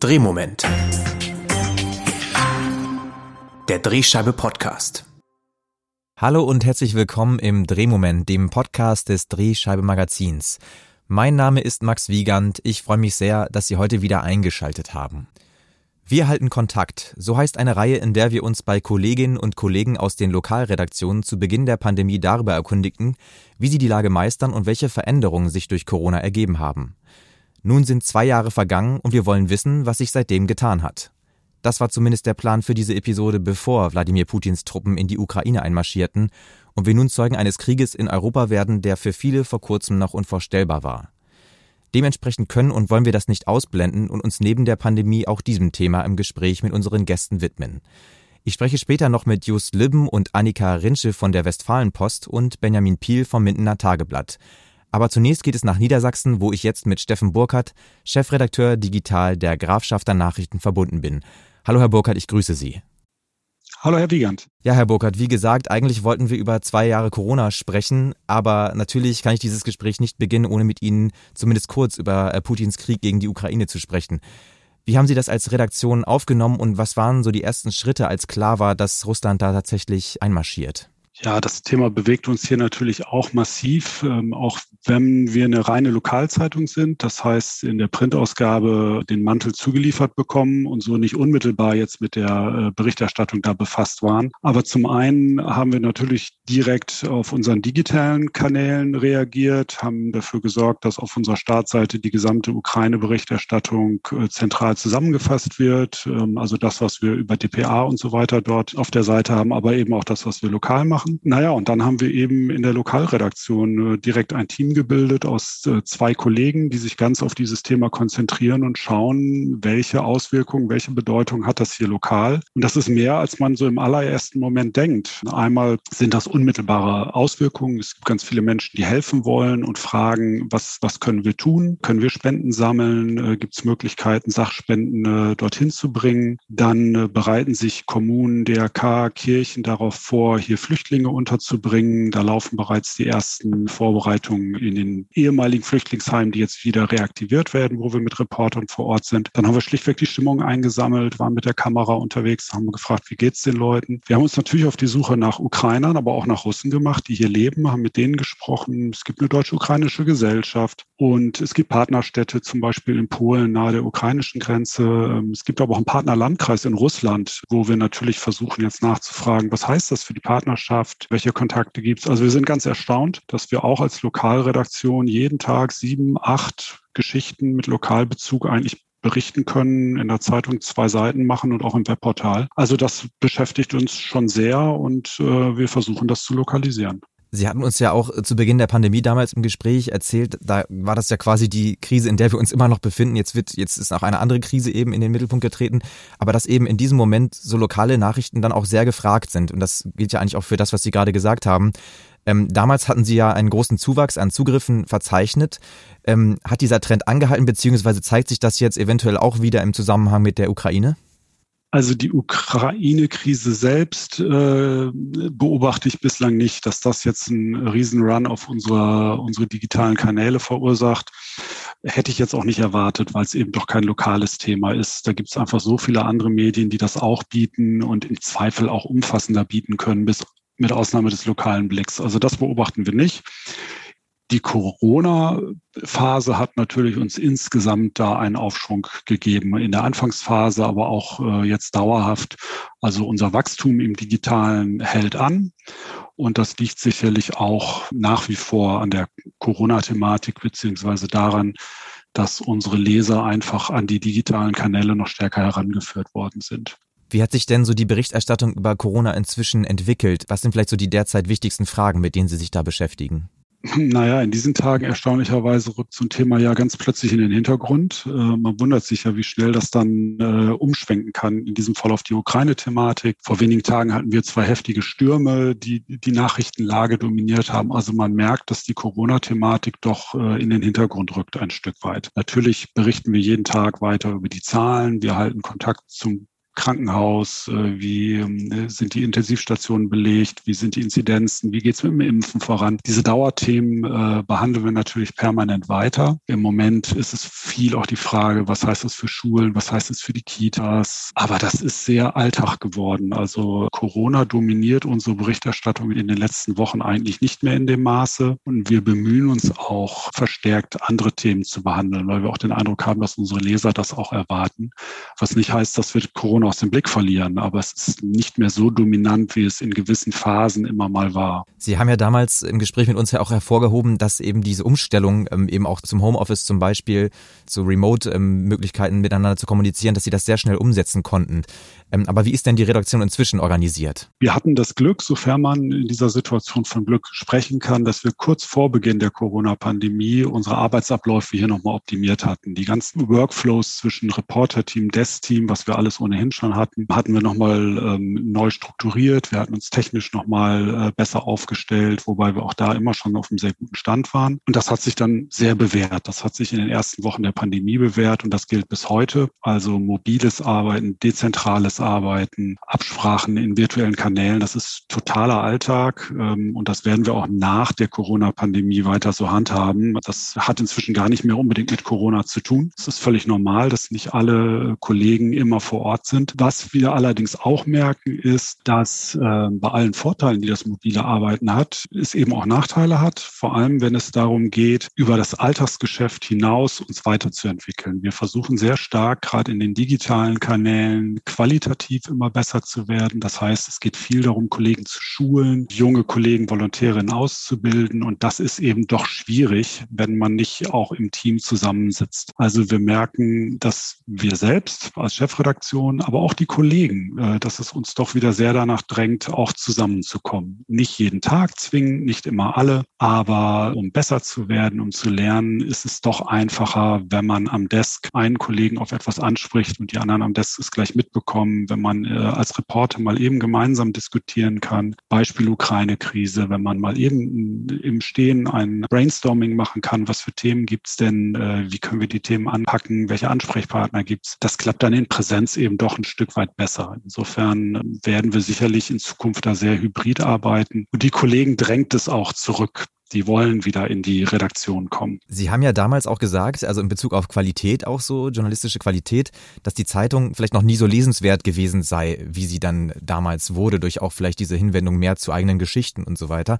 Drehmoment. Der Drehscheibe Podcast. Hallo und herzlich willkommen im Drehmoment, dem Podcast des Drehscheibe Magazins. Mein Name ist Max Wiegand. Ich freue mich sehr, dass Sie heute wieder eingeschaltet haben. Wir halten Kontakt. So heißt eine Reihe, in der wir uns bei Kolleginnen und Kollegen aus den Lokalredaktionen zu Beginn der Pandemie darüber erkundigten, wie sie die Lage meistern und welche Veränderungen sich durch Corona ergeben haben. Nun sind zwei Jahre vergangen und wir wollen wissen, was sich seitdem getan hat. Das war zumindest der Plan für diese Episode, bevor Wladimir Putins Truppen in die Ukraine einmarschierten und wir nun Zeugen eines Krieges in Europa werden, der für viele vor kurzem noch unvorstellbar war. Dementsprechend können und wollen wir das nicht ausblenden und uns neben der Pandemie auch diesem Thema im Gespräch mit unseren Gästen widmen. Ich spreche später noch mit Just Libben und Annika Rinsche von der Westfalenpost und Benjamin Piel vom Mindener Tageblatt. Aber zunächst geht es nach Niedersachsen, wo ich jetzt mit Steffen Burkhardt, Chefredakteur Digital der Grafschafter Nachrichten verbunden bin. Hallo Herr Burkhardt, ich grüße Sie. Hallo Herr Wiegand. Ja, Herr Burkhardt, wie gesagt, eigentlich wollten wir über zwei Jahre Corona sprechen, aber natürlich kann ich dieses Gespräch nicht beginnen, ohne mit Ihnen zumindest kurz über äh, Putins Krieg gegen die Ukraine zu sprechen. Wie haben Sie das als Redaktion aufgenommen und was waren so die ersten Schritte, als klar war, dass Russland da tatsächlich einmarschiert? Ja, das Thema bewegt uns hier natürlich auch massiv, ähm, auch wenn wir eine reine Lokalzeitung sind. Das heißt, in der Printausgabe den Mantel zugeliefert bekommen und so nicht unmittelbar jetzt mit der äh, Berichterstattung da befasst waren. Aber zum einen haben wir natürlich direkt auf unseren digitalen Kanälen reagiert, haben dafür gesorgt, dass auf unserer Startseite die gesamte Ukraine-Berichterstattung äh, zentral zusammengefasst wird. Ähm, also das, was wir über DPA und so weiter dort auf der Seite haben, aber eben auch das, was wir lokal machen machen. Naja, und dann haben wir eben in der Lokalredaktion äh, direkt ein Team gebildet aus äh, zwei Kollegen, die sich ganz auf dieses Thema konzentrieren und schauen, welche Auswirkungen, welche Bedeutung hat das hier lokal. Und das ist mehr, als man so im allerersten Moment denkt. Einmal sind das unmittelbare Auswirkungen. Es gibt ganz viele Menschen, die helfen wollen und fragen, was, was können wir tun? Können wir Spenden sammeln? Äh, gibt es Möglichkeiten, Sachspenden dorthin zu bringen? Dann bereiten sich Kommunen, DRK, Kirchen darauf vor, hier Flüchtlinge Flüchtlinge unterzubringen. Da laufen bereits die ersten Vorbereitungen in den ehemaligen Flüchtlingsheimen, die jetzt wieder reaktiviert werden, wo wir mit Reportern vor Ort sind. Dann haben wir schlichtweg die Stimmung eingesammelt, waren mit der Kamera unterwegs, haben gefragt, wie geht's den Leuten. Wir haben uns natürlich auf die Suche nach Ukrainern, aber auch nach Russen gemacht, die hier leben, haben mit denen gesprochen. Es gibt eine deutsch-ukrainische Gesellschaft und es gibt Partnerstädte, zum Beispiel in Polen nahe der ukrainischen Grenze. Ähm, es gibt aber auch einen Partnerlandkreis in Russland, wo wir natürlich versuchen jetzt nachzufragen, was heißt das für die Partnerschaft? Wirtschaft, welche Kontakte gibt es. Also wir sind ganz erstaunt, dass wir auch als Lokalredaktion jeden Tag sieben, acht Geschichten mit Lokalbezug eigentlich berichten können, in der Zeitung zwei Seiten machen und auch im Webportal. Also das beschäftigt uns schon sehr und äh, wir versuchen das zu lokalisieren. Sie hatten uns ja auch zu Beginn der Pandemie damals im Gespräch erzählt, da war das ja quasi die Krise, in der wir uns immer noch befinden. Jetzt wird, jetzt ist auch eine andere Krise eben in den Mittelpunkt getreten, aber dass eben in diesem Moment so lokale Nachrichten dann auch sehr gefragt sind. Und das gilt ja eigentlich auch für das, was Sie gerade gesagt haben. Ähm, damals hatten Sie ja einen großen Zuwachs an Zugriffen verzeichnet. Ähm, hat dieser Trend angehalten, beziehungsweise zeigt sich das jetzt eventuell auch wieder im Zusammenhang mit der Ukraine? Also die Ukraine-Krise selbst äh, beobachte ich bislang nicht, dass das jetzt einen Riesenrun auf unsere, unsere digitalen Kanäle verursacht. Hätte ich jetzt auch nicht erwartet, weil es eben doch kein lokales Thema ist. Da gibt es einfach so viele andere Medien, die das auch bieten und im Zweifel auch umfassender bieten können, bis mit Ausnahme des lokalen Blicks. Also das beobachten wir nicht. Die Corona-Phase hat natürlich uns insgesamt da einen Aufschwung gegeben. In der Anfangsphase, aber auch äh, jetzt dauerhaft. Also unser Wachstum im Digitalen hält an. Und das liegt sicherlich auch nach wie vor an der Corona-Thematik beziehungsweise daran, dass unsere Leser einfach an die digitalen Kanäle noch stärker herangeführt worden sind. Wie hat sich denn so die Berichterstattung über Corona inzwischen entwickelt? Was sind vielleicht so die derzeit wichtigsten Fragen, mit denen Sie sich da beschäftigen? Naja, in diesen Tagen erstaunlicherweise rückt so ein Thema ja ganz plötzlich in den Hintergrund. Äh, man wundert sich ja, wie schnell das dann äh, umschwenken kann. In diesem Fall auf die Ukraine-Thematik. Vor wenigen Tagen hatten wir zwei heftige Stürme, die die Nachrichtenlage dominiert haben. Also man merkt, dass die Corona-Thematik doch äh, in den Hintergrund rückt ein Stück weit. Natürlich berichten wir jeden Tag weiter über die Zahlen. Wir halten Kontakt zum Krankenhaus, äh, wie ähm, sind die Intensivstationen belegt, wie sind die Inzidenzen, wie geht es mit dem Impfen voran. Diese Dauerthemen äh, behandeln wir natürlich permanent weiter. Im Moment ist es viel auch die Frage, was heißt das für Schulen, was heißt es für die Kitas. Aber das ist sehr Alltag geworden. Also Corona dominiert unsere Berichterstattung in den letzten Wochen eigentlich nicht mehr in dem Maße. Und wir bemühen uns auch verstärkt, andere Themen zu behandeln, weil wir auch den Eindruck haben, dass unsere Leser das auch erwarten. Was nicht heißt, dass wir Corona aus dem Blick verlieren, aber es ist nicht mehr so dominant, wie es in gewissen Phasen immer mal war. Sie haben ja damals im Gespräch mit uns ja auch hervorgehoben, dass eben diese Umstellung ähm, eben auch zum Homeoffice zum Beispiel, zu Remote-Möglichkeiten ähm, miteinander zu kommunizieren, dass Sie das sehr schnell umsetzen konnten. Ähm, aber wie ist denn die Redaktion inzwischen organisiert? Wir hatten das Glück, sofern man in dieser Situation von Glück sprechen kann, dass wir kurz vor Beginn der Corona-Pandemie unsere Arbeitsabläufe hier nochmal optimiert hatten. Die ganzen Workflows zwischen Reporter-Team, Desk-Team, was wir alles ohnehin schon hatten, hatten wir nochmal ähm, neu strukturiert. Wir hatten uns technisch nochmal äh, besser aufgestellt, wobei wir auch da immer schon auf einem sehr guten Stand waren. Und das hat sich dann sehr bewährt. Das hat sich in den ersten Wochen der Pandemie bewährt und das gilt bis heute. Also mobiles Arbeiten, dezentrales Arbeiten, Absprachen in virtuellen Kanälen. Das ist totaler Alltag ähm, und das werden wir auch nach der Corona-Pandemie weiter so handhaben. Das hat inzwischen gar nicht mehr unbedingt mit Corona zu tun. Es ist völlig normal, dass nicht alle Kollegen immer vor Ort sind. Was wir allerdings auch merken, ist, dass äh, bei allen Vorteilen, die das mobile Arbeiten hat, es eben auch Nachteile hat. Vor allem, wenn es darum geht, über das Alltagsgeschäft hinaus uns weiterzuentwickeln. Wir versuchen sehr stark, gerade in den digitalen Kanälen, qualitativ qualitativ immer besser zu werden. Das heißt, es geht viel darum, Kollegen zu schulen, junge Kollegen, Volontärinnen auszubilden. Und das ist eben doch schwierig, wenn man nicht auch im Team zusammensitzt. Also wir merken, dass wir selbst als Chefredaktion, aber auch die Kollegen, äh, dass es uns doch wieder sehr danach drängt, auch zusammenzukommen. Nicht jeden Tag zwingen, nicht immer alle, aber um besser zu werden, um zu lernen, ist es doch einfacher, wenn man am Desk einen Kollegen auf etwas anspricht und die anderen am Desk es gleich mitbekommen wenn man äh, als Reporter mal eben gemeinsam diskutieren kann. Beispiel Ukraine-Krise, wenn man mal eben im Stehen ein Brainstorming machen kann, was für Themen gibt's denn, äh, wie können wir die Themen anpacken, welche Ansprechpartner gibt's. Das klappt dann in Präsenz eben doch ein Stück weit besser. Insofern werden wir sicherlich in Zukunft da sehr hybrid arbeiten. Und die Kollegen drängt es auch zurück die wollen wieder in die Redaktion kommen. Sie haben ja damals auch gesagt, also in Bezug auf Qualität auch so, journalistische Qualität, dass die Zeitung vielleicht noch nie so lesenswert gewesen sei, wie sie dann damals wurde, durch auch vielleicht diese Hinwendung mehr zu eigenen Geschichten und so weiter.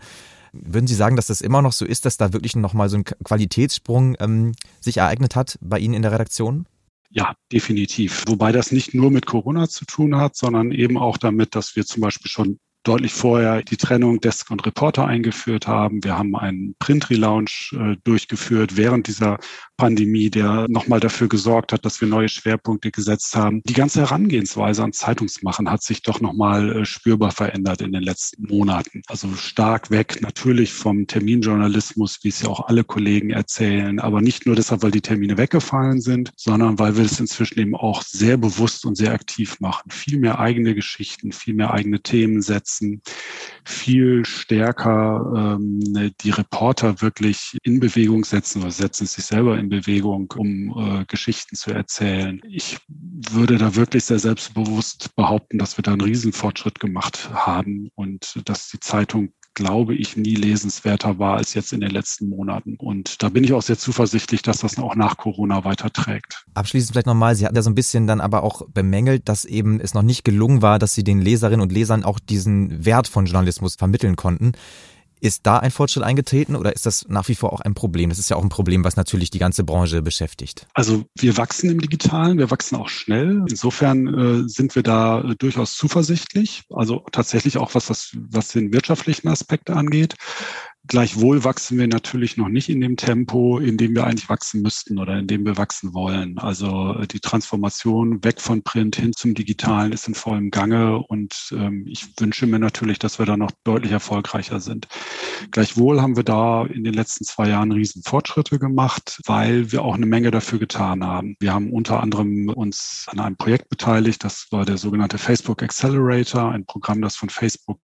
Würden Sie sagen, dass das immer noch so ist, dass da wirklich nochmal so ein Qualitätssprung ähm, sich ereignet hat bei Ihnen in der Redaktion? Ja, definitiv. Wobei das nicht nur mit Corona zu tun hat, sondern eben auch damit, dass wir zum Beispiel schon deutlich vorher die Trennung Desk und Reporter eingeführt haben. Wir haben einen Print-Relaunch äh, durchgeführt während dieser Pandemie, der nochmal dafür gesorgt hat, dass wir neue Schwerpunkte gesetzt haben. Die ganze Herangehensweise an Zeitungsmachen hat sich doch nochmal äh, spürbar verändert in den letzten Monaten. Also stark weg natürlich vom Terminjournalismus, wie es ja auch alle Kollegen erzählen, aber nicht nur deshalb, weil die Termine weggefallen sind, sondern weil wir es inzwischen eben auch sehr bewusst und sehr aktiv machen. Viel mehr eigene Geschichten, viel mehr eigene Themen setzen setzen, viel stärker ähm, die Reporter wirklich in Bewegung setzen oder setzen sich selber in Bewegung, um äh, Geschichten zu erzählen. Ich würde da wirklich sehr selbstbewusst behaupten, dass wir da einen Riesenfortschritt gemacht haben und dass die Zeitung glaube ich, nie lesenswerter war als jetzt in den letzten Monaten. Und da bin ich auch sehr zuversichtlich, dass das auch nach Corona weiterträgt. Abschließend vielleicht nochmal, Sie hatten ja so ein bisschen dann aber auch bemängelt, dass eben es noch nicht gelungen war, dass Sie den Leserinnen und Lesern auch diesen Wert von Journalismus vermitteln konnten. Ist da ein Fortschritt eingetreten oder ist das nach wie vor auch ein Problem? Das ist ja auch ein Problem, was natürlich die ganze Branche beschäftigt. Also wir wachsen im Digitalen, wir wachsen auch schnell. Insofern äh, sind wir da äh, durchaus zuversichtlich. Also tatsächlich auch was, das, was den wirtschaftlichen Aspekt angeht. Gleichwohl wachsen wir natürlich noch nicht in dem Tempo, in dem wir eigentlich wachsen müssten oder in dem wir wachsen wollen. Also äh, die Transformation weg von Print hin zum Digitalen ist in vollem Gange und ähm, ich wünsche mir natürlich, dass wir da noch deutlich erfolgreicher sind. Gleichwohl haben wir da in den letzten zwei Jahren riesen Fortschritte gemacht, weil wir auch eine Menge dafür getan haben. Wir haben unter anderem uns an einem Projekt beteiligt, das war der sogenannte Facebook Accelerator, ein Programm, das von Facebook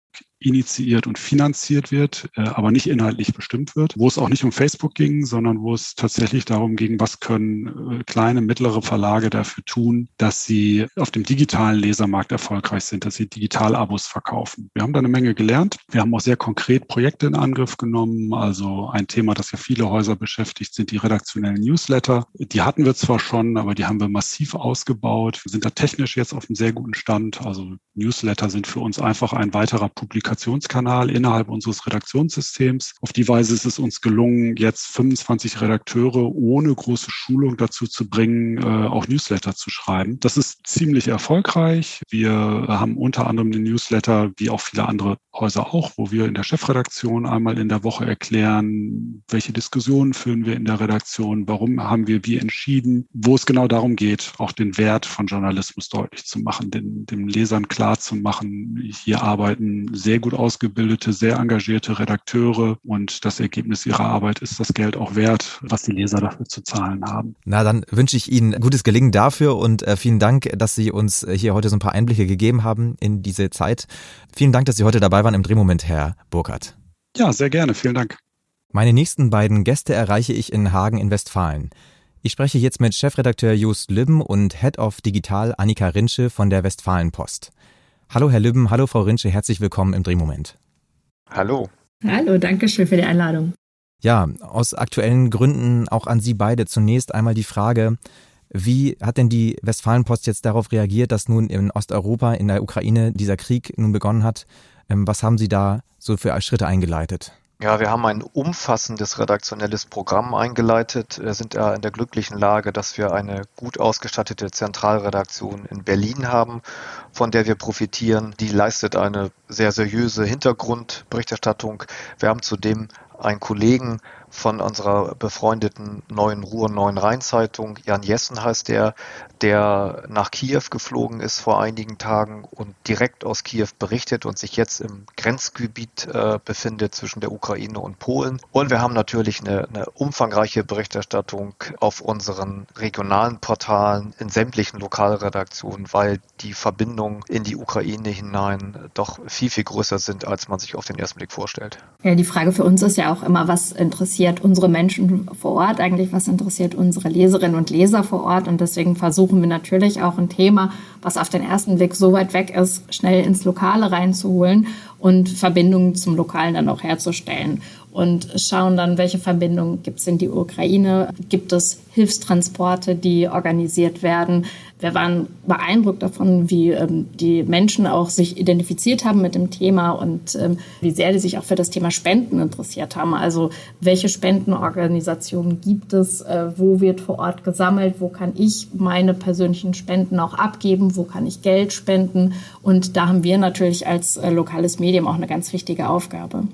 initiiert und finanziert wird, äh, aber nicht inhaltlich bestimmt wird, wo es auch nicht um Facebook ging, sondern wo es tatsächlich darum ging, was können äh, kleine, mittlere Verlage dafür tun, dass sie auf dem digitalen Lesermarkt erfolgreich sind, dass sie Digital-Abos verkaufen. Wir haben da eine Menge gelernt. Wir haben auch sehr konkret Projekte in Angriff genommen. Also ein Thema, das ja viele Häuser beschäftigt, sind die redaktionellen Newsletter. Die hatten wir zwar schon, aber die haben wir massiv ausgebaut. Wir sind da technisch jetzt auf einem sehr guten Stand. Also Newsletter sind für uns einfach ein weiterer Publikum Kommunikationskanal innerhalb unseres Redaktionssystems. Auf die Weise ist es uns gelungen, jetzt 25 Redakteure ohne große Schulung dazu zu bringen, äh, auch Newsletter zu schreiben. Das ist ziemlich erfolgreich. Wir haben unter anderem den Newsletter, wie auch viele andere Häuser auch, wo wir in der Chefredaktion einmal in der Woche erklären, welche Diskussionen führen wir in der Redaktion, warum haben wir wie entschieden, wo es genau darum geht, auch den Wert von Journalismus deutlich zu machen, den, den Lesern klar zu machen, hier arbeiten sehr gut ausgebildete, sehr engagierte Redakteure und das Ergebnis ihrer Arbeit ist das Geld auch wert, was die Leser dafür zu zahlen haben. Na, dann wünsche ich Ihnen gutes Gelingen dafür und äh, vielen Dank, dass Sie uns hier heute so ein paar Einblicke gegeben haben in diese Zeit. Vielen Dank, dass Sie heute dabei waren im Drehmoment, Herr Burkhardt. Ja, sehr gerne. Vielen Dank. Meine nächsten beiden Gäste erreiche ich in Hagen in Westfalen. Ich spreche jetzt mit Chefredakteur Just Lübben und Head of Digital Annika Rinsche von der Westfalenpost. Hallo Herr Lübben, hallo Frau Rinsche, herzlich willkommen im Drehmoment. Hallo. Hallo, danke schön für die Einladung. Ja, aus aktuellen Gründen auch an Sie beide zunächst einmal die Frage, wie hat denn die Westfalenpost jetzt darauf reagiert, dass nun in Osteuropa, in der Ukraine dieser Krieg nun begonnen hat? Ähm, was haben Sie da so für Schritte eingeleitet? Ja, wir haben ein umfassendes redaktionelles Programm eingeleitet. Wir sind ja in der glücklichen Lage, dass wir eine gut ausgestattete Zentralredaktion in Berlin haben, von der wir profitieren. Die leistet eine sehr seriöse Hintergrundberichterstattung. Wir haben zudem einen Kollegen von unserer befreundeten Neuen Ruhr Neuen Rheinzeitung. Jan Jessen heißt der, der nach Kiew geflogen ist vor einigen Tagen und direkt aus Kiew berichtet und sich jetzt im Grenzgebiet äh, befindet zwischen der Ukraine und Polen. Und wir haben natürlich eine, eine umfangreiche Berichterstattung auf unseren regionalen Portalen in sämtlichen Lokalredaktionen, weil die Verbindungen in die Ukraine hinein doch viel, viel größer sind, als man sich auf den ersten Blick vorstellt. Ja, die Frage für uns ist ja auch immer, was interessiert interessiert unsere Menschen vor Ort eigentlich, was interessiert unsere Leserinnen und Leser vor Ort. Und deswegen versuchen wir natürlich auch ein Thema, was auf den ersten Blick so weit weg ist, schnell ins Lokale reinzuholen und Verbindungen zum Lokalen dann auch herzustellen und schauen dann, welche Verbindungen gibt es in die Ukraine, gibt es Hilfstransporte, die organisiert werden. Wir waren beeindruckt davon, wie ähm, die Menschen auch sich identifiziert haben mit dem Thema und ähm, wie sehr die sich auch für das Thema Spenden interessiert haben. Also welche Spendenorganisationen gibt es, äh, wo wird vor Ort gesammelt, wo kann ich meine persönlichen Spenden auch abgeben, wo kann ich Geld spenden. Und da haben wir natürlich als äh, lokales Medium auch eine ganz wichtige Aufgabe.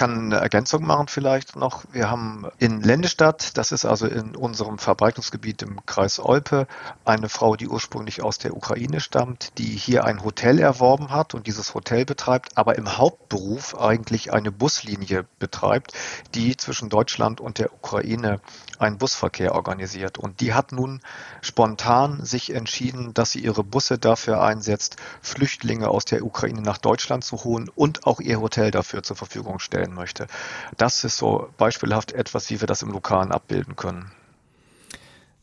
Kann eine Ergänzung machen vielleicht noch. Wir haben in Lendestadt, das ist also in unserem Verbreitungsgebiet im Kreis Olpe, eine Frau, die ursprünglich aus der Ukraine stammt, die hier ein Hotel erworben hat und dieses Hotel betreibt, aber im Hauptberuf eigentlich eine Buslinie betreibt, die zwischen Deutschland und der Ukraine einen Busverkehr organisiert. Und die hat nun spontan sich entschieden, dass sie ihre Busse dafür einsetzt, Flüchtlinge aus der Ukraine nach Deutschland zu holen und auch ihr Hotel dafür zur Verfügung stellt stellen möchte. Das ist so beispielhaft etwas, wie wir das im Lokalen abbilden können.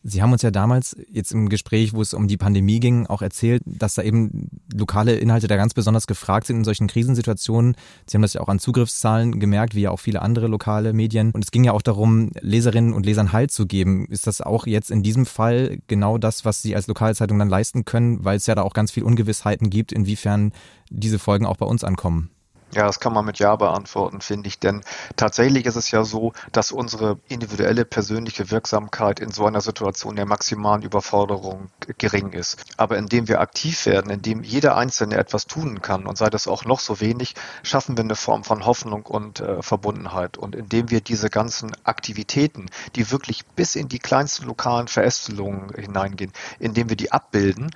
Sie haben uns ja damals jetzt im Gespräch, wo es um die Pandemie ging, auch erzählt, dass da eben lokale Inhalte da ganz besonders gefragt sind in solchen Krisensituationen. Sie haben das ja auch an Zugriffszahlen gemerkt, wie ja auch viele andere lokale Medien. Und es ging ja auch darum, Leserinnen und Lesern Halt zu geben. Ist das auch jetzt in diesem Fall genau das, was Sie als Lokalzeitung dann leisten können, weil es ja da auch ganz viel Ungewissheiten gibt, inwiefern diese Folgen auch bei uns ankommen? Ja, das kann man mit Ja beantworten, finde ich. Denn tatsächlich ist es ja so, dass unsere individuelle persönliche Wirksamkeit in so einer Situation der maximalen Überforderung gering ist. Aber indem wir aktiv werden, indem jeder Einzelne etwas tun kann und sei das auch noch so wenig, schaffen wir eine Form von Hoffnung und äh, Verbundenheit. Und indem wir diese ganzen Aktivitäten, die wirklich bis in die kleinsten lokalen Verästelungen hineingehen, indem wir die abbilden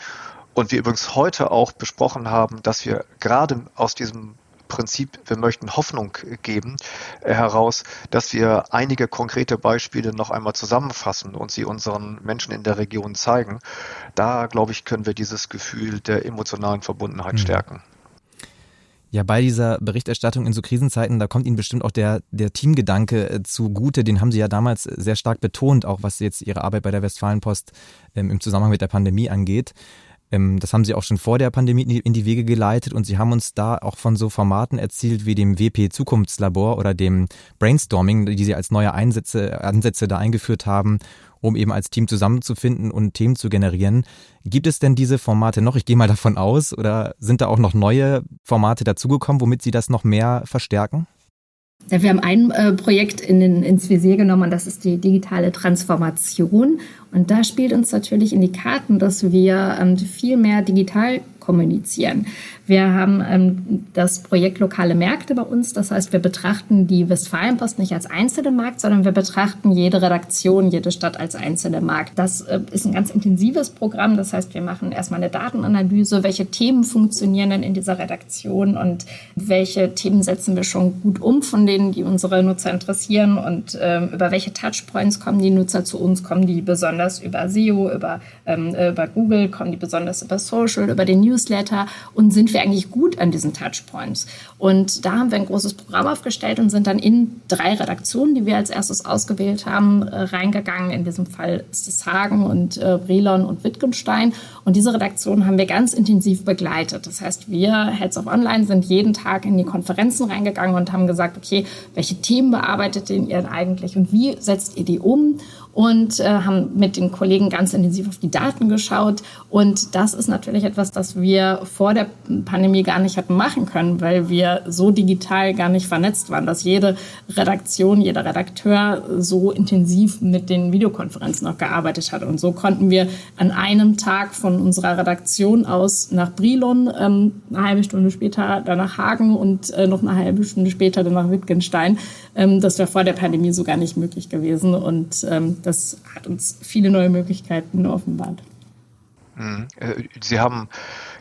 und wir übrigens heute auch besprochen haben, dass wir gerade aus diesem Prinzip, wir möchten Hoffnung geben, äh, heraus, dass wir einige konkrete Beispiele noch einmal zusammenfassen und sie unseren Menschen in der Region zeigen. Da, glaube ich, können wir dieses Gefühl der emotionalen Verbundenheit mhm. stärken. Ja, bei dieser Berichterstattung in so Krisenzeiten, da kommt Ihnen bestimmt auch der, der Teamgedanke äh, zugute. Den haben Sie ja damals sehr stark betont, auch was jetzt Ihre Arbeit bei der Westfalenpost ähm, im Zusammenhang mit der Pandemie angeht. Ähm, das haben Sie auch schon vor der Pandemie in die Wege geleitet und Sie haben uns da auch von so Formaten erzielt wie dem WP Zukunftslabor oder dem Brainstorming, die Sie als neue Einsätze, Ansätze da eingeführt haben, um eben als Team zusammenzufinden und Themen zu generieren. Gibt es denn diese Formate noch? Ich gehe mal davon aus. Oder sind da auch noch neue Formate dazugekommen, womit Sie das noch mehr verstärken? Ja, wir haben ein äh, Projekt in den, ins Visier genommen, das ist die digitale Transformation. Und da spielt uns natürlich in die Karten, dass wir ähm, viel mehr digital kommunizieren. Wir haben ähm, das Projekt Lokale Märkte bei uns. Das heißt, wir betrachten die Westfalenpost nicht als einzelnen Markt, sondern wir betrachten jede Redaktion, jede Stadt als einzelnen Markt. Das äh, ist ein ganz intensives Programm. Das heißt, wir machen erstmal eine Datenanalyse. Welche Themen funktionieren denn in dieser Redaktion und welche Themen setzen wir schon gut um von denen, die unsere Nutzer interessieren und ähm, über welche Touchpoints kommen die Nutzer zu uns? Kommen die besonders über SEO, über, ähm, äh, über Google, kommen die besonders über Social, über den Newsletter und sind wir eigentlich gut an diesen Touchpoints? Und da haben wir ein großes Programm aufgestellt und sind dann in drei Redaktionen, die wir als erstes ausgewählt haben, äh, reingegangen. In diesem Fall ist es Hagen und äh, Brilon und Wittgenstein. Und diese Redaktionen haben wir ganz intensiv begleitet. Das heißt, wir, Heads of Online, sind jeden Tag in die Konferenzen reingegangen und haben gesagt, okay, welche Themen bearbeitet ihr eigentlich und wie setzt ihr die um? Und äh, haben mit den Kollegen ganz intensiv auf die Daten geschaut. Und das ist natürlich etwas, das wir vor der Pandemie gar nicht hatten machen können, weil wir so digital gar nicht vernetzt waren, dass jede Redaktion, jeder Redakteur so intensiv mit den Videokonferenzen noch gearbeitet hat. Und so konnten wir an einem Tag von unserer Redaktion aus nach Brilon, ähm, eine halbe Stunde später dann nach Hagen und äh, noch eine halbe Stunde später dann nach Wittgenstein. Ähm, das wäre vor der Pandemie so gar nicht möglich gewesen. Und ähm, das hat uns viele neue Möglichkeiten offenbart. Mhm. Äh, Sie haben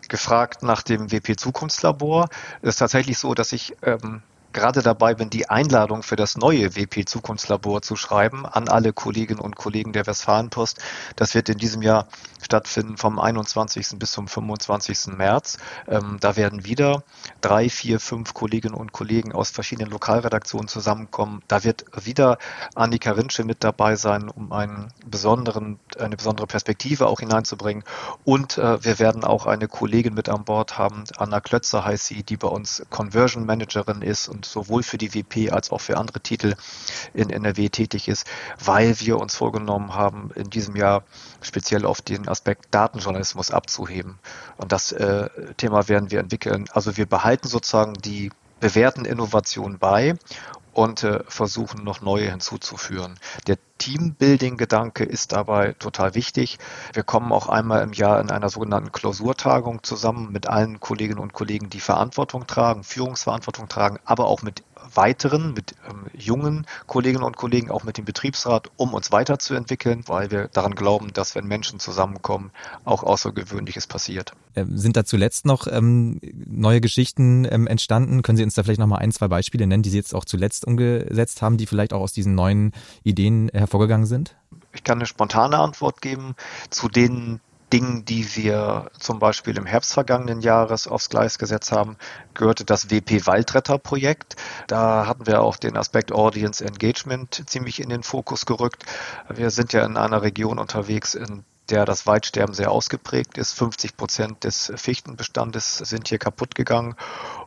gefragt nach dem WP Zukunftslabor. Es ist tatsächlich so, dass ich ähm, gerade dabei bin, die Einladung für das neue WP Zukunftslabor zu schreiben an alle Kolleginnen und Kollegen der Westfalenpost. Das wird in diesem Jahr stattfinden vom 21. bis zum 25. März. Ähm, da werden wieder drei, vier, fünf Kolleginnen und Kollegen aus verschiedenen Lokalredaktionen zusammenkommen. Da wird wieder Annika Rinsche mit dabei sein, um einen besonderen, eine besondere Perspektive auch hineinzubringen. Und äh, wir werden auch eine Kollegin mit an Bord haben, Anna Klötzer heißt sie, die bei uns Conversion Managerin ist und sowohl für die WP als auch für andere Titel in NRW tätig ist, weil wir uns vorgenommen haben, in diesem Jahr speziell auf den Aspekt Datenjournalismus abzuheben. Und das äh, Thema werden wir entwickeln. Also wir behalten sozusagen die bewährten Innovationen bei und äh, versuchen noch neue hinzuzuführen. Der Teambuilding-Gedanke ist dabei total wichtig. Wir kommen auch einmal im Jahr in einer sogenannten Klausurtagung zusammen mit allen Kolleginnen und Kollegen, die Verantwortung tragen, Führungsverantwortung tragen, aber auch mit weiteren, mit ähm, jungen Kolleginnen und Kollegen, auch mit dem Betriebsrat, um uns weiterzuentwickeln, weil wir daran glauben, dass wenn Menschen zusammenkommen, auch Außergewöhnliches passiert. Ähm, sind da zuletzt noch ähm, neue Geschichten ähm, entstanden? Können Sie uns da vielleicht noch mal ein, zwei Beispiele nennen, die Sie jetzt auch zuletzt umgesetzt haben, die vielleicht auch aus diesen neuen Ideen hervorgegangen sind? Ich kann eine spontane Antwort geben zu den Dingen, die wir zum Beispiel im Herbst vergangenen Jahres aufs Gleis gesetzt haben, gehörte das WP Waldretter Projekt. Da hatten wir auch den Aspekt Audience Engagement ziemlich in den Fokus gerückt. Wir sind ja in einer Region unterwegs, in der das Waldsterben sehr ausgeprägt ist. 50 Prozent des Fichtenbestandes sind hier kaputt gegangen.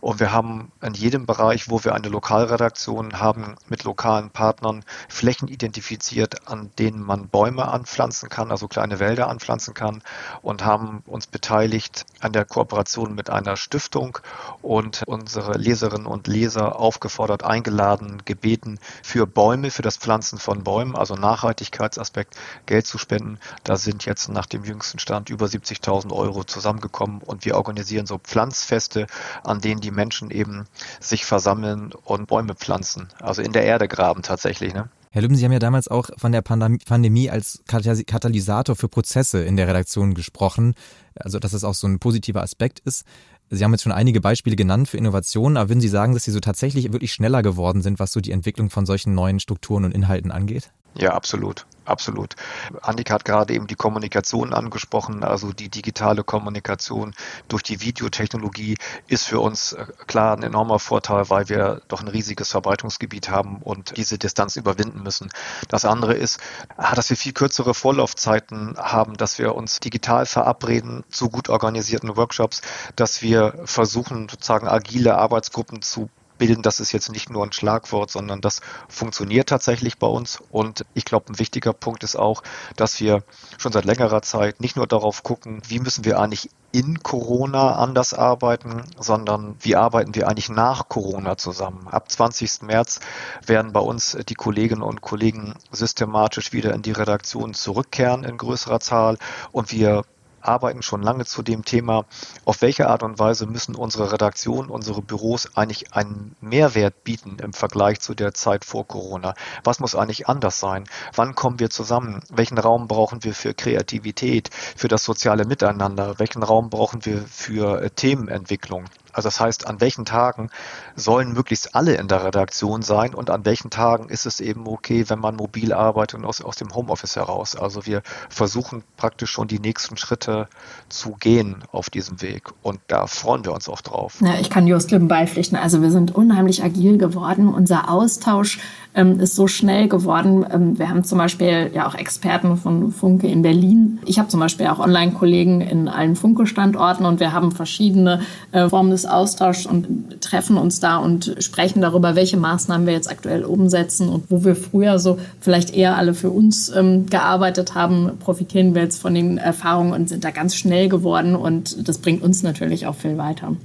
Und wir haben in jedem Bereich, wo wir eine Lokalredaktion haben, mit lokalen Partnern Flächen identifiziert, an denen man Bäume anpflanzen kann, also kleine Wälder anpflanzen kann und haben uns beteiligt an der Kooperation mit einer Stiftung und unsere Leserinnen und Leser aufgefordert, eingeladen, gebeten, für Bäume, für das Pflanzen von Bäumen, also Nachhaltigkeitsaspekt, Geld zu spenden. Da sind jetzt nach dem jüngsten Stand über 70.000 Euro zusammengekommen und wir organisieren so Pflanzfeste, an denen die Menschen eben sich versammeln und Bäume pflanzen, also in der Erde graben tatsächlich. Ne? Herr Lüben, Sie haben ja damals auch von der Pandemie als Katalysator für Prozesse in der Redaktion gesprochen, also dass es auch so ein positiver Aspekt ist. Sie haben jetzt schon einige Beispiele genannt für Innovationen, aber würden Sie sagen, dass Sie so tatsächlich wirklich schneller geworden sind, was so die Entwicklung von solchen neuen Strukturen und Inhalten angeht? Ja, absolut. Absolut. Annika hat gerade eben die Kommunikation angesprochen, also die digitale Kommunikation durch die Videotechnologie ist für uns äh, klar ein enormer Vorteil, weil wir doch ein riesiges Verbreitungsgebiet haben und diese Distanz überwinden müssen. Das andere ist, ah, dass wir viel kürzere Vorlaufzeiten haben, dass wir uns digital verabreden zu gut organisierten Workshops, dass wir versuchen, sozusagen agile Arbeitsgruppen zu bilden, das ist jetzt nicht nur ein Schlagwort, sondern das funktioniert tatsächlich bei uns. Und ich glaube, ein wichtiger Punkt ist auch, dass wir schon seit längerer Zeit nicht nur darauf gucken, wie müssen wir eigentlich in Corona anders arbeiten, sondern wie arbeiten wir eigentlich nach Corona zusammen. Ab 20. März werden bei uns die Kolleginnen und Kollegen systematisch wieder in die Redaktion zurückkehren in größerer Zahl und wir arbeiten schon lange zu dem Thema, auf welche Art und Weise müssen unsere Redaktionen, unsere Büros eigentlich einen Mehrwert bieten im Vergleich zu der Zeit vor Corona? Was muss eigentlich anders sein? Wann kommen wir zusammen? Welchen Raum brauchen wir für Kreativität, für das soziale Miteinander? Welchen Raum brauchen wir für äh, Themenentwicklung? Also das heißt, an welchen Tagen sollen möglichst alle in der Redaktion sein und an welchen Tagen ist es eben okay, wenn man mobil arbeitet und aus, aus dem Homeoffice heraus. Also wir versuchen praktisch schon die nächsten Schritte zu gehen auf diesem Weg und da freuen wir uns auch drauf. Ja, ich kann Just Lübben beipflichten. Also wir sind unheimlich agil geworden. Unser Austausch ähm, ist so schnell geworden. Ähm, wir haben zum Beispiel ja auch Experten von Funke in Berlin. Ich habe zum Beispiel auch Online-Kollegen in allen Funke-Standorten und wir haben verschiedene äh, Formen des Austauschs und treffen uns da und sprechen darüber, welche Maßnahmen wir jetzt aktuell umsetzen und wo wir früher so vielleicht eher alle für uns ähm, gearbeitet haben, profitieren wir jetzt von den Erfahrungen und sind da ganz schnell geworden und das bringt uns natürlich auch viel weiter.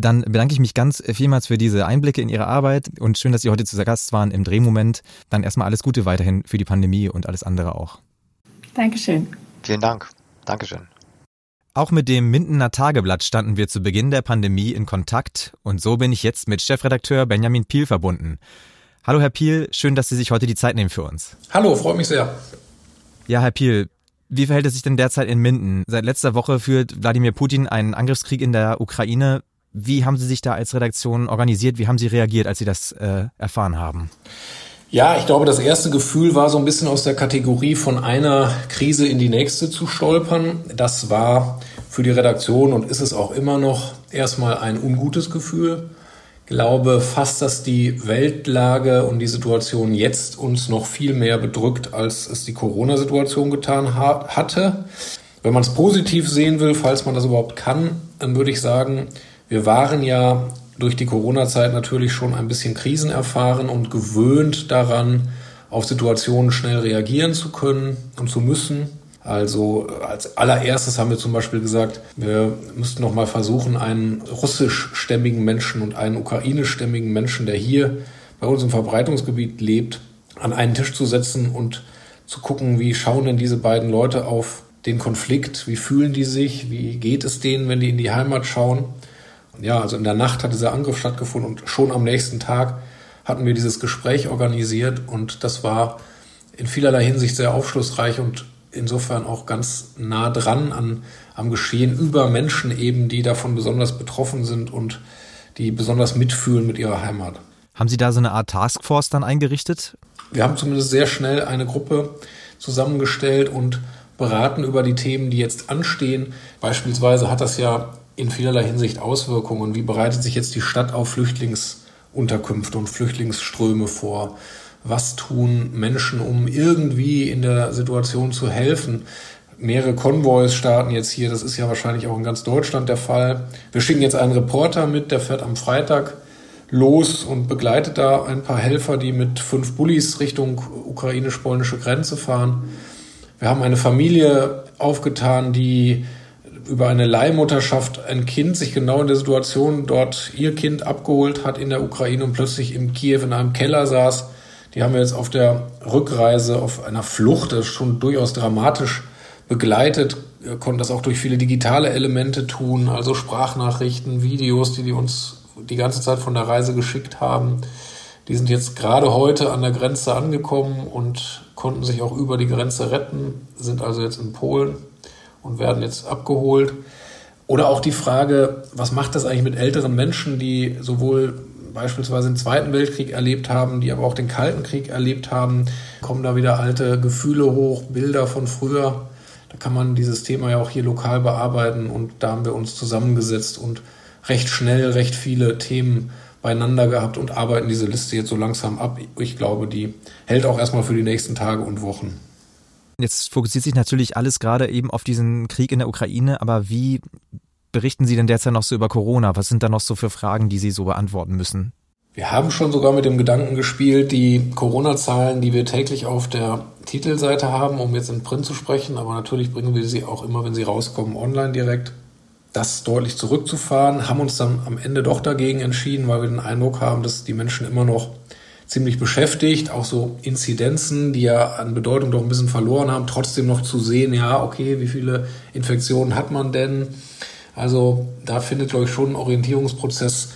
Dann bedanke ich mich ganz vielmals für diese Einblicke in Ihre Arbeit und schön, dass Sie heute zu Gast waren im Drehmoment. Dann erstmal alles Gute weiterhin für die Pandemie und alles andere auch. Dankeschön. Vielen Dank. Dankeschön. Auch mit dem Mindener Tageblatt standen wir zu Beginn der Pandemie in Kontakt und so bin ich jetzt mit Chefredakteur Benjamin Piel verbunden. Hallo Herr Piel, schön, dass Sie sich heute die Zeit nehmen für uns. Hallo, freut mich sehr. Ja, Herr Piel, wie verhält es sich denn derzeit in Minden? Seit letzter Woche führt Wladimir Putin einen Angriffskrieg in der Ukraine. Wie haben Sie sich da als Redaktion organisiert? Wie haben Sie reagiert, als Sie das äh, erfahren haben? Ja, ich glaube, das erste Gefühl war so ein bisschen aus der Kategorie von einer Krise in die nächste zu stolpern. Das war für die Redaktion und ist es auch immer noch erstmal ein ungutes Gefühl. Ich glaube fast, dass die Weltlage und die Situation jetzt uns noch viel mehr bedrückt, als es die Corona-Situation getan ha hatte. Wenn man es positiv sehen will, falls man das überhaupt kann, dann würde ich sagen, wir waren ja durch die Corona-Zeit natürlich schon ein bisschen Krisen erfahren und gewöhnt daran, auf Situationen schnell reagieren zu können und zu müssen. Also als allererstes haben wir zum Beispiel gesagt, wir müssten noch mal versuchen, einen russischstämmigen Menschen und einen ukrainischstämmigen Menschen, der hier bei uns im Verbreitungsgebiet lebt, an einen Tisch zu setzen und zu gucken, wie schauen denn diese beiden Leute auf den Konflikt, wie fühlen die sich, wie geht es denen, wenn die in die Heimat schauen ja, also in der Nacht hat dieser Angriff stattgefunden und schon am nächsten Tag hatten wir dieses Gespräch organisiert und das war in vielerlei Hinsicht sehr aufschlussreich und insofern auch ganz nah dran an, am Geschehen über Menschen eben, die davon besonders betroffen sind und die besonders mitfühlen mit ihrer Heimat. Haben Sie da so eine Art Taskforce dann eingerichtet? Wir haben zumindest sehr schnell eine Gruppe zusammengestellt und beraten über die Themen, die jetzt anstehen. Beispielsweise hat das ja in vielerlei Hinsicht Auswirkungen. Wie bereitet sich jetzt die Stadt auf Flüchtlingsunterkünfte und Flüchtlingsströme vor? Was tun Menschen, um irgendwie in der Situation zu helfen? Mehrere Konvois starten jetzt hier. Das ist ja wahrscheinlich auch in ganz Deutschland der Fall. Wir schicken jetzt einen Reporter mit, der fährt am Freitag los und begleitet da ein paar Helfer, die mit fünf Bullis Richtung ukrainisch-polnische Grenze fahren. Wir haben eine Familie aufgetan, die über eine Leihmutterschaft ein Kind sich genau in der Situation dort ihr Kind abgeholt hat in der Ukraine und plötzlich im Kiew in einem Keller saß. Die haben wir jetzt auf der Rückreise, auf einer Flucht, das ist schon durchaus dramatisch begleitet, konnten das auch durch viele digitale Elemente tun, also Sprachnachrichten, Videos, die die uns die ganze Zeit von der Reise geschickt haben. Die sind jetzt gerade heute an der Grenze angekommen und konnten sich auch über die Grenze retten, sind also jetzt in Polen und werden jetzt abgeholt. Oder auch die Frage, was macht das eigentlich mit älteren Menschen, die sowohl beispielsweise den Zweiten Weltkrieg erlebt haben, die aber auch den Kalten Krieg erlebt haben, kommen da wieder alte Gefühle hoch, Bilder von früher. Da kann man dieses Thema ja auch hier lokal bearbeiten und da haben wir uns zusammengesetzt und recht schnell recht viele Themen beieinander gehabt und arbeiten diese Liste jetzt so langsam ab. Ich glaube, die hält auch erstmal für die nächsten Tage und Wochen. Jetzt fokussiert sich natürlich alles gerade eben auf diesen Krieg in der Ukraine, aber wie berichten Sie denn derzeit noch so über Corona? Was sind da noch so für Fragen, die Sie so beantworten müssen? Wir haben schon sogar mit dem Gedanken gespielt, die Corona-Zahlen, die wir täglich auf der Titelseite haben, um jetzt in Print zu sprechen, aber natürlich bringen wir sie auch immer, wenn sie rauskommen, online direkt, das deutlich zurückzufahren, haben uns dann am Ende doch dagegen entschieden, weil wir den Eindruck haben, dass die Menschen immer noch ziemlich beschäftigt, auch so Inzidenzen, die ja an Bedeutung doch ein bisschen verloren haben, trotzdem noch zu sehen, ja, okay, wie viele Infektionen hat man denn? Also da findet, glaube ich, schon ein Orientierungsprozess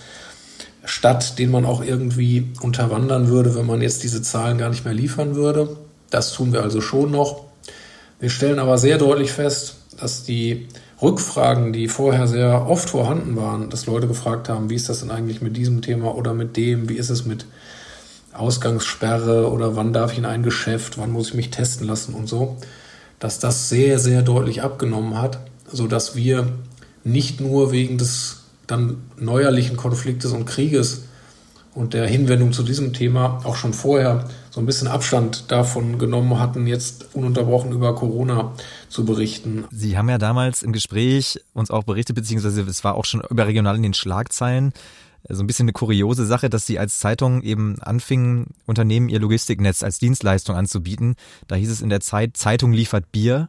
statt, den man auch irgendwie unterwandern würde, wenn man jetzt diese Zahlen gar nicht mehr liefern würde. Das tun wir also schon noch. Wir stellen aber sehr deutlich fest, dass die Rückfragen, die vorher sehr oft vorhanden waren, dass Leute gefragt haben, wie ist das denn eigentlich mit diesem Thema oder mit dem, wie ist es mit Ausgangssperre oder wann darf ich in ein Geschäft, wann muss ich mich testen lassen und so, dass das sehr, sehr deutlich abgenommen hat, sodass wir nicht nur wegen des dann neuerlichen Konfliktes und Krieges und der Hinwendung zu diesem Thema auch schon vorher so ein bisschen Abstand davon genommen hatten, jetzt ununterbrochen über Corona zu berichten. Sie haben ja damals im Gespräch uns auch berichtet, beziehungsweise es war auch schon überregional in den Schlagzeilen, so ein bisschen eine kuriose Sache, dass Sie als Zeitung eben anfingen, Unternehmen ihr Logistiknetz als Dienstleistung anzubieten. Da hieß es in der Zeit, Zeitung liefert Bier.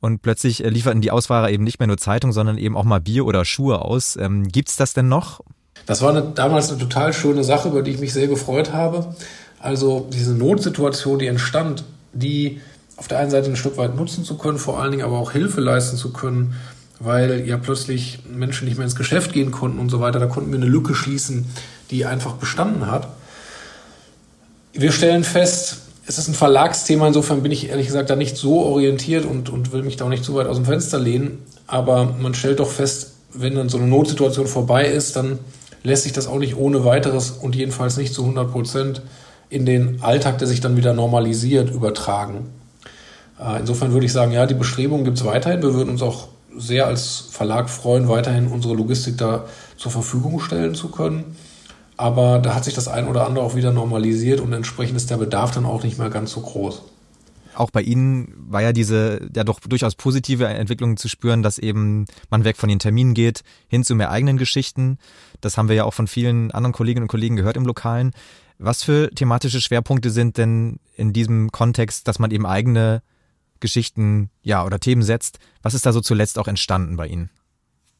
Und plötzlich äh, lieferten die Ausfahrer eben nicht mehr nur Zeitung, sondern eben auch mal Bier oder Schuhe aus. Ähm, gibt's das denn noch? Das war eine, damals eine total schöne Sache, über die ich mich sehr gefreut habe. Also diese Notsituation, die entstand, die auf der einen Seite ein Stück weit nutzen zu können, vor allen Dingen aber auch Hilfe leisten zu können, weil ja plötzlich Menschen nicht mehr ins Geschäft gehen konnten und so weiter. Da konnten wir eine Lücke schließen, die einfach bestanden hat. Wir stellen fest, es ist ein Verlagsthema, insofern bin ich ehrlich gesagt da nicht so orientiert und, und will mich da auch nicht zu weit aus dem Fenster lehnen. Aber man stellt doch fest, wenn dann so eine Notsituation vorbei ist, dann lässt sich das auch nicht ohne weiteres und jedenfalls nicht zu 100 Prozent in den Alltag, der sich dann wieder normalisiert, übertragen. Äh, insofern würde ich sagen, ja, die Bestrebungen gibt es weiterhin. Wir würden uns auch sehr als Verlag freuen, weiterhin unsere Logistik da zur Verfügung stellen zu können. Aber da hat sich das ein oder andere auch wieder normalisiert und entsprechend ist der Bedarf dann auch nicht mehr ganz so groß. Auch bei Ihnen war ja diese ja doch durchaus positive Entwicklung zu spüren, dass eben man weg von den Terminen geht, hin zu mehr eigenen Geschichten. Das haben wir ja auch von vielen anderen Kolleginnen und Kollegen gehört im Lokalen. Was für thematische Schwerpunkte sind denn in diesem Kontext, dass man eben eigene Geschichten, ja, oder Themen setzt? Was ist da so zuletzt auch entstanden bei Ihnen?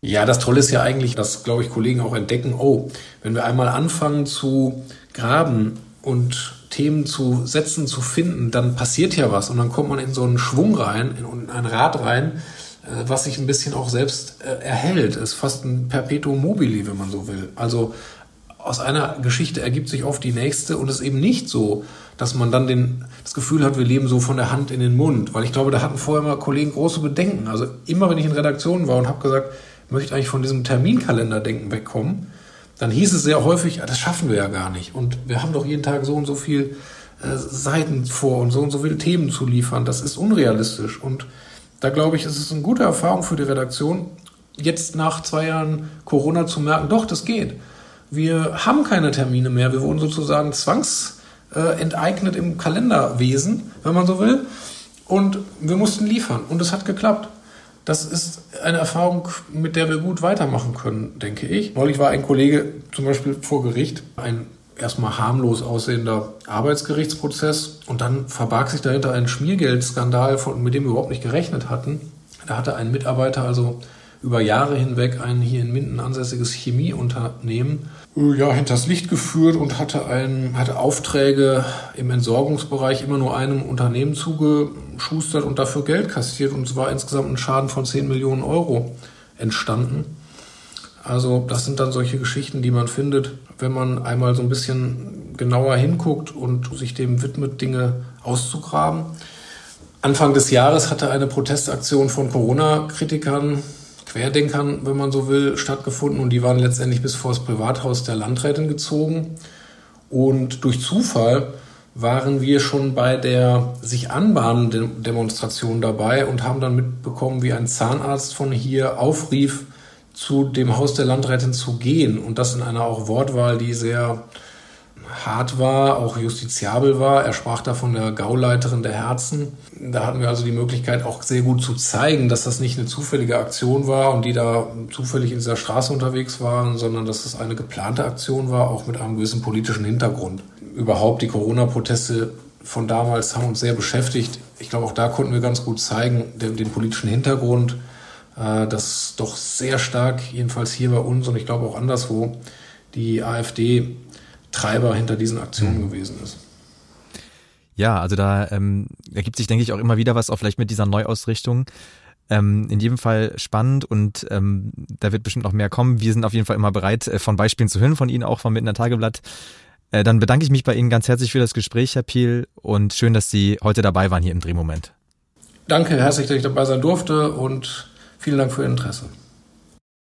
Ja, das Tolle ist ja eigentlich, dass, glaube ich, Kollegen auch entdecken, oh, wenn wir einmal anfangen zu graben und Themen zu setzen, zu finden, dann passiert ja was und dann kommt man in so einen Schwung rein, in ein Rad rein, äh, was sich ein bisschen auch selbst äh, erhält. Ist fast ein Perpetuum mobile, wenn man so will. Also aus einer Geschichte ergibt sich oft die nächste und es ist eben nicht so, dass man dann den, das Gefühl hat, wir leben so von der Hand in den Mund. Weil ich glaube, da hatten vorher mal Kollegen große Bedenken. Also immer, wenn ich in Redaktionen war und habe gesagt, möchte eigentlich von diesem Terminkalenderdenken wegkommen, dann hieß es sehr häufig, das schaffen wir ja gar nicht. Und wir haben doch jeden Tag so und so viel äh, Seiten vor und so und so viele Themen zu liefern. Das ist unrealistisch. Und da glaube ich, ist es eine gute Erfahrung für die Redaktion, jetzt nach zwei Jahren Corona zu merken, doch, das geht. Wir haben keine Termine mehr. Wir wurden sozusagen zwangsenteignet im Kalenderwesen, wenn man so will. Und wir mussten liefern. Und es hat geklappt. Das ist eine Erfahrung, mit der wir gut weitermachen können, denke ich. Neulich war ein Kollege zum Beispiel vor Gericht, ein erstmal harmlos aussehender Arbeitsgerichtsprozess und dann verbarg sich dahinter ein Schmiergeldskandal, mit dem wir überhaupt nicht gerechnet hatten. Da hatte ein Mitarbeiter also über Jahre hinweg ein hier in Minden ansässiges Chemieunternehmen ja, hinters Licht geführt und hatte, ein, hatte Aufträge im Entsorgungsbereich immer nur einem Unternehmen zugeschustert und dafür Geld kassiert. Und es war insgesamt ein Schaden von 10 Millionen Euro entstanden. Also das sind dann solche Geschichten, die man findet, wenn man einmal so ein bisschen genauer hinguckt und sich dem widmet, Dinge auszugraben. Anfang des Jahres hatte eine Protestaktion von Corona-Kritikern Querdenkern, wenn man so will, stattgefunden und die waren letztendlich bis vor das Privathaus der Landrätin gezogen. Und durch Zufall waren wir schon bei der sich anbahnenden Demonstration dabei und haben dann mitbekommen, wie ein Zahnarzt von hier aufrief, zu dem Haus der Landrätin zu gehen und das in einer auch Wortwahl, die sehr hart war, auch justiziabel war. Er sprach da von der Gauleiterin der Herzen. Da hatten wir also die Möglichkeit auch sehr gut zu zeigen, dass das nicht eine zufällige Aktion war und die da zufällig in dieser Straße unterwegs waren, sondern dass es eine geplante Aktion war, auch mit einem gewissen politischen Hintergrund. Überhaupt die Corona-Proteste von damals haben uns sehr beschäftigt. Ich glaube, auch da konnten wir ganz gut zeigen, den, den politischen Hintergrund, äh, dass doch sehr stark, jedenfalls hier bei uns und ich glaube auch anderswo, die AfD Treiber hinter diesen Aktionen mhm. gewesen ist. Ja, also da ähm, ergibt sich, denke ich, auch immer wieder was, auch vielleicht mit dieser Neuausrichtung. Ähm, in jedem Fall spannend und ähm, da wird bestimmt noch mehr kommen. Wir sind auf jeden Fall immer bereit, äh, von Beispielen zu hören, von Ihnen auch vom Miteinander Tageblatt. Äh, dann bedanke ich mich bei Ihnen ganz herzlich für das Gespräch, Herr Piel, und schön, dass Sie heute dabei waren hier im Drehmoment. Danke herzlich, dass ich dabei sein durfte und vielen Dank für Ihr Interesse.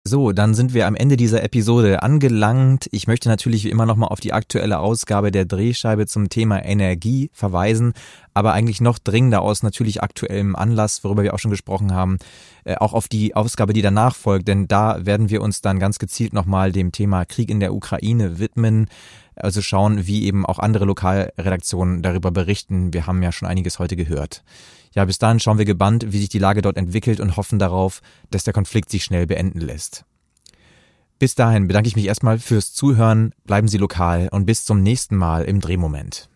So, dann sind wir am Ende dieser Episode angelangt. Ich möchte natürlich wie immer nochmal auf die aktuelle Ausgabe der Drehscheibe zum Thema Energie verweisen, aber eigentlich noch dringender aus natürlich aktuellem Anlass, worüber wir auch schon gesprochen haben, äh, auch auf die Ausgabe, die danach folgt, denn da werden wir uns dann ganz gezielt nochmal dem Thema Krieg in der Ukraine widmen. Also schauen, wie eben auch andere Lokalredaktionen darüber berichten. Wir haben ja schon einiges heute gehört. Ja, bis dahin schauen wir gebannt, wie sich die Lage dort entwickelt und hoffen darauf, dass der Konflikt sich schnell beenden lässt. Bis dahin bedanke ich mich erstmal fürs Zuhören, bleiben Sie lokal und bis zum nächsten Mal im Drehmoment.